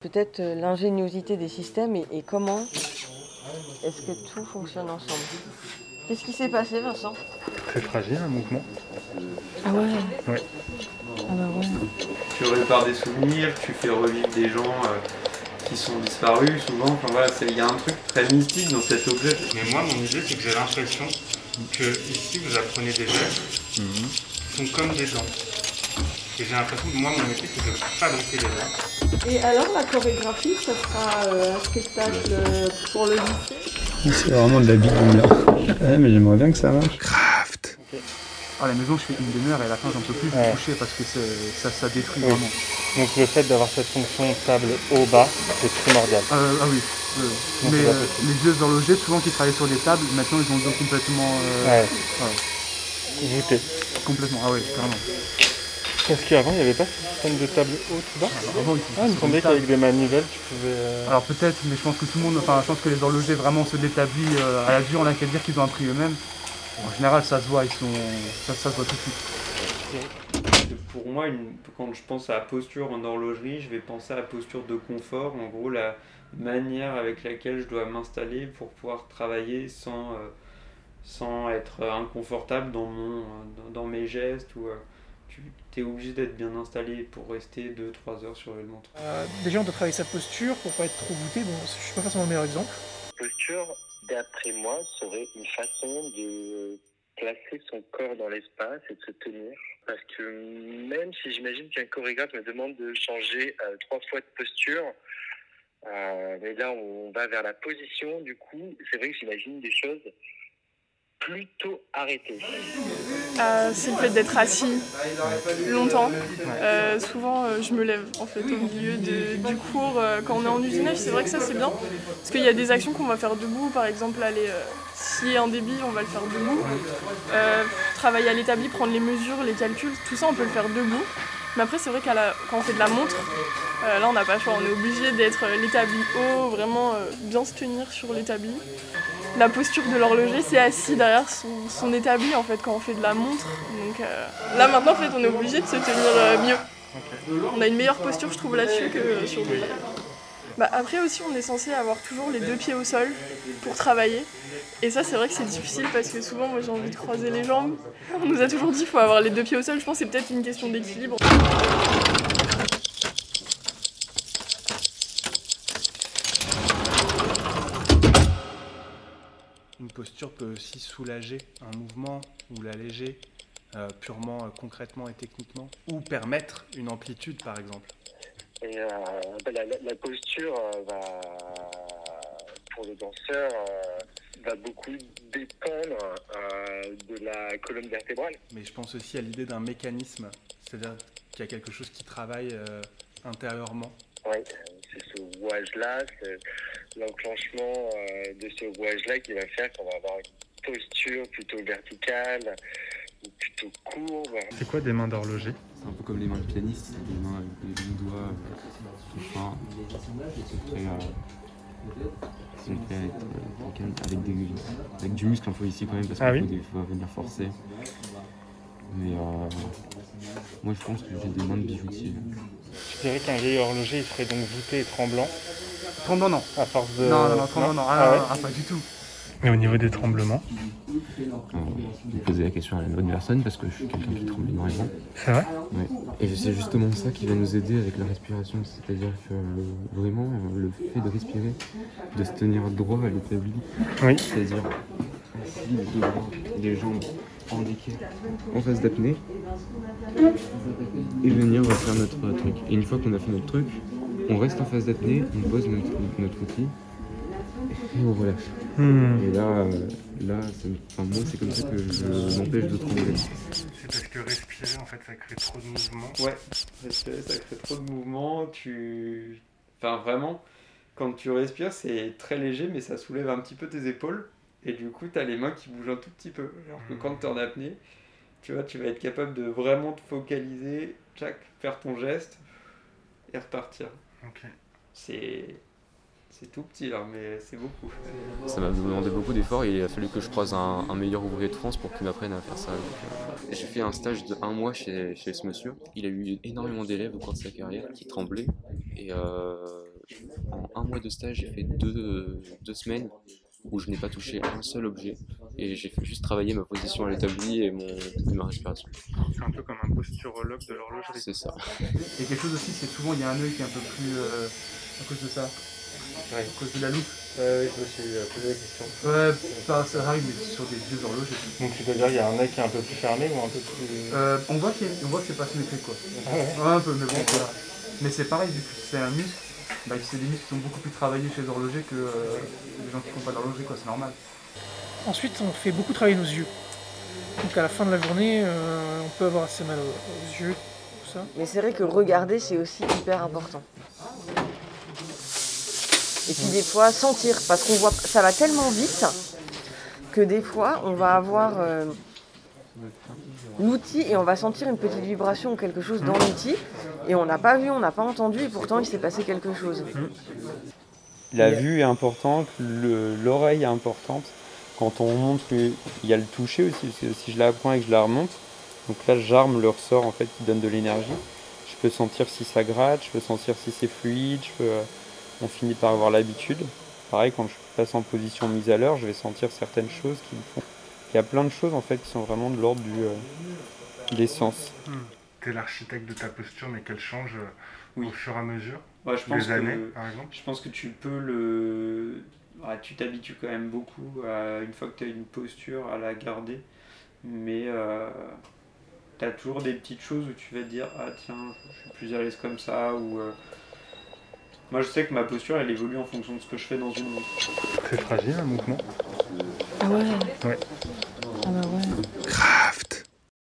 Peut-être euh, l'ingéniosité des systèmes et, et comment est-ce que tout fonctionne ensemble. Qu'est-ce qui s'est passé, Vincent? Très fragile, un mouvement. Ah ouais? Ouais. Ah bah ouais. Tu répares des souvenirs, tu fais revivre des gens euh, qui sont disparus souvent. Enfin voilà, c'est- il y a un truc très mystique dans cet objet. Mais moi, mon idée, c'est que j'ai l'impression que ici, vous apprenez des gestes qui sont comme des dents. Et j'ai l'impression que moi, mon métier, c'est de fabriquer des dents. Et alors, la chorégraphie, ça sera euh, un spectacle euh, pour le lycée? C'est vraiment de la bidouille là. Ouais, mais j'aimerais bien que ça marche. À la maison, je fais une demi-heure et à la fin, j'en peux plus Ouais. me coucher parce que ça, ça détruit vraiment. Donc le fait d'avoir cette fonction table haut-bas, c'est primordial. Euh, ah oui. euh, mais euh, les vieux horlogers, souvent qui travaillaient sur des tables, maintenant ils ont le dos complètement. euh, Ouais. Voûté. complètement. Ah oui, carrément. Parce qu'avant, il n'y avait pas ce système de table haute ou bas Alors, avant, Ah, il me semblait qu'avec des manivelles, tu pouvais... euh, Alors peut-être, mais je pense que tout le monde, enfin je pense que les horlogers vraiment se l'établissent euh, à la dure, on n'a qu'à dire qu'ils ont appris eux-mêmes. En général, ça se voit, ils sont, ça, ça se voit tout de suite. Pour moi, une- quand je pense à la posture en horlogerie, je vais penser à la posture de confort. En gros, la manière avec laquelle je dois m'installer pour pouvoir travailler sans, euh, sans être inconfortable dans, mon, euh, dans, dans mes gestes. Ou, euh, tu es obligé d'être bien installé pour rester 2-3 heures sur une montre. Euh, déjà, on doit travailler sa posture pour pas être trop voûté. Bon, je suis pas forcément le meilleur exemple. posture, d'après moi, serait une façon de placer son corps dans l'espace et de se tenir. Parce que même si j'imagine qu'un chorégraphe me demande de changer euh, trois fois de posture, euh, mais là on va vers la position, du coup, c'est vrai que j'imagine des choses plutôt arrêtées. Euh, c'est le fait d'être assis longtemps. Euh, souvent, euh, je me lève en fait au milieu de- du cours quand on est en usinage. C'est vrai que ça c'est bien parce qu'il y a des actions qu'on va faire debout. Par exemple, aller scier un débit, on va le faire debout. Travailler à l'établi, prendre les mesures, les calculs, tout ça on peut le faire debout. Mais après, c'est vrai qu'à la- quand on fait de la montre, là on n'a pas le choix. On est obligé d'être l'établi haut, vraiment bien se tenir sur l'établi. La posture de l'horloger, c'est assis derrière son, son établi en fait quand on fait de la montre. Donc euh, là maintenant en fait on est obligé de se tenir euh, mieux. On a une meilleure posture je trouve là-dessus que euh, sur des. Bah, après aussi on est censé avoir toujours les deux pieds au sol pour travailler. Et ça c'est vrai que c'est difficile parce que souvent moi j'ai envie de croiser les jambes. On nous a toujours dit qu'il faut avoir les deux pieds au sol, je pense que c'est peut-être une question d'équilibre. Une posture peut aussi soulager un mouvement ou l'alléger euh, purement, euh, concrètement et techniquement, ou permettre une amplitude par exemple. Et euh, ben, la, posture va, pour le danseur va beaucoup dépendre de la colonne vertébrale. Mais je pense aussi à l'idée d'un mécanisme, c'est-à-dire qu'il y a quelque chose qui travaille intérieurement. Oui, c'est ce rouage-là, l'enclenchement euh, de ce rouage-là qui va faire qu'on va avoir une posture plutôt verticale ou plutôt courbe. C'est quoi des mains d'horloger? C'est un peu comme les mains de pianiste, c'est des mains avec des longs doigts euh. C'est très, euh, c'est fait avec, euh, avec, avec des, avec du muscle un peu ici quand même parce qu'il Ah oui faut, des fois venir forcer. Mais euh, moi je pense que j'ai des mains de bijoutier. Tu dirais qu'un vieil horloger, il serait donc voûté et tremblant Tremblant, non. à force de... Non, non, non, tremblant, non. Ah, Ah ouais ah, pas du tout. Et au niveau des tremblements vais poser la question à la bonne personne parce que je suis quelqu'un qui tremble énormément. C'est vrai Ouais. Et c'est justement ça qui va nous aider avec la respiration, c'est-à-dire que vraiment le fait de respirer, de se tenir droit à l'établi, Oui. c'est-à-dire assis, les jambes en déquet, en phase d'apnée, et venir faire notre truc. Et une fois qu'on a fait notre truc, on reste en phase d'apnée, on pose notre, notre outil et on relâche. Hmm. Et là, euh, là enfin, moi c'est comme ça que je m'empêche de trembler. C'est parce que respirer, en fait, ça crée trop de mouvements. Ouais, respirer, ça crée trop de mouvements. Tu... Enfin, vraiment, quand tu respires, c'est très léger, mais ça soulève un petit peu tes épaules. Et du coup, tu as les mains qui bougent un tout petit peu. Alors que quand tu es en apnée, tu vois, tu vas être capable de vraiment te focaliser, tchac, faire ton geste et repartir. C'est. C'est tout petit là, mais c'est beaucoup. Ça m'a demandé beaucoup d'efforts et il a fallu que je croise un, un meilleur ouvrier de France pour qu'il m'apprenne à faire ça. Euh, J'ai fait un stage de un mois chez, chez ce monsieur. Il a eu énormément d'élèves au cours de sa carrière qui tremblaient. Et euh, En un mois de stage, j'ai fait deux, deux semaines où je n'ai pas touché un seul objet et j'ai fait juste travailler ma position à l'établi et, mon, et ma respiration. C'est un peu comme un posturologue de l'horlogerie. C'est ça. Et quelque chose aussi, c'est souvent il y a un œil qui est un peu plus. euh, à cause de ça. Ouais. À cause de la loupe. Oui, je me suis euh, posé la question. Ouais, ça, ça arrive, mais sur des vieux horloges et tout. Donc tu peux dire qu'il y a un œil qui est un peu plus fermé ou un peu plus... Euh, on voit qu'il on voit que c'est pas symétrique quoi. Ah ouais. Ouais, un peu, mais bon, voilà. Mais c'est pareil, vu que c'est un muscle, bah, c'est des muscles qui sont beaucoup plus travaillés chez les horlogers que euh, les gens qui font pas d'horlogerie, quoi, c'est normal. Ensuite, on fait beaucoup travailler nos yeux. Donc à la fin de la journée, euh, on peut avoir assez mal aux, aux yeux, tout ça. Mais c'est vrai que regarder, c'est aussi hyper important. Et puis des fois, sentir, parce qu'on voit, ça va tellement vite que des fois, on va avoir euh, l'outil et on va sentir une petite vibration ou quelque chose dans l'outil et on n'a pas vu, on n'a pas entendu et pourtant il s'est passé quelque chose. La vue est importante, le- l'oreille est importante. Quand on montre, il y a le toucher aussi, parce que si je la prends et que je la remonte, donc là j'arme le ressort en fait qui donne de l'énergie. Je peux sentir si ça gratte, je peux sentir si c'est fluide, on finit par avoir l'habitude. Pareil, quand je passe en position mise à l'heure, je vais sentir certaines choses qui me font. Il y a plein de choses en fait qui sont vraiment de l'ordre du, euh, des sens. T'es l'architecte de ta posture, mais qu'elle change euh, Oui. au fur et à mesure Ouais, je pense des années, que- par exemple Je pense que tu peux le. Ah, tu t'habitues quand même beaucoup, à, une fois que tu as une posture, à la garder. Mais tu as toujours des petites choses où tu vas te dire Ah, tiens, je suis plus à l'aise comme ça. Ou, euh, Moi, je sais que ma posture, elle évolue en fonction de ce que je fais dans une montre. C'est fragile un mouvement Ah ouais Ouais. Ah bah ouais.